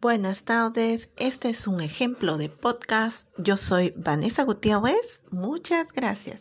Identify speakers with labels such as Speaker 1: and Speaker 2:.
Speaker 1: Buenas tardes, este es un ejemplo de podcast. Yo soy Vanessa Gutiérrez. Muchas gracias.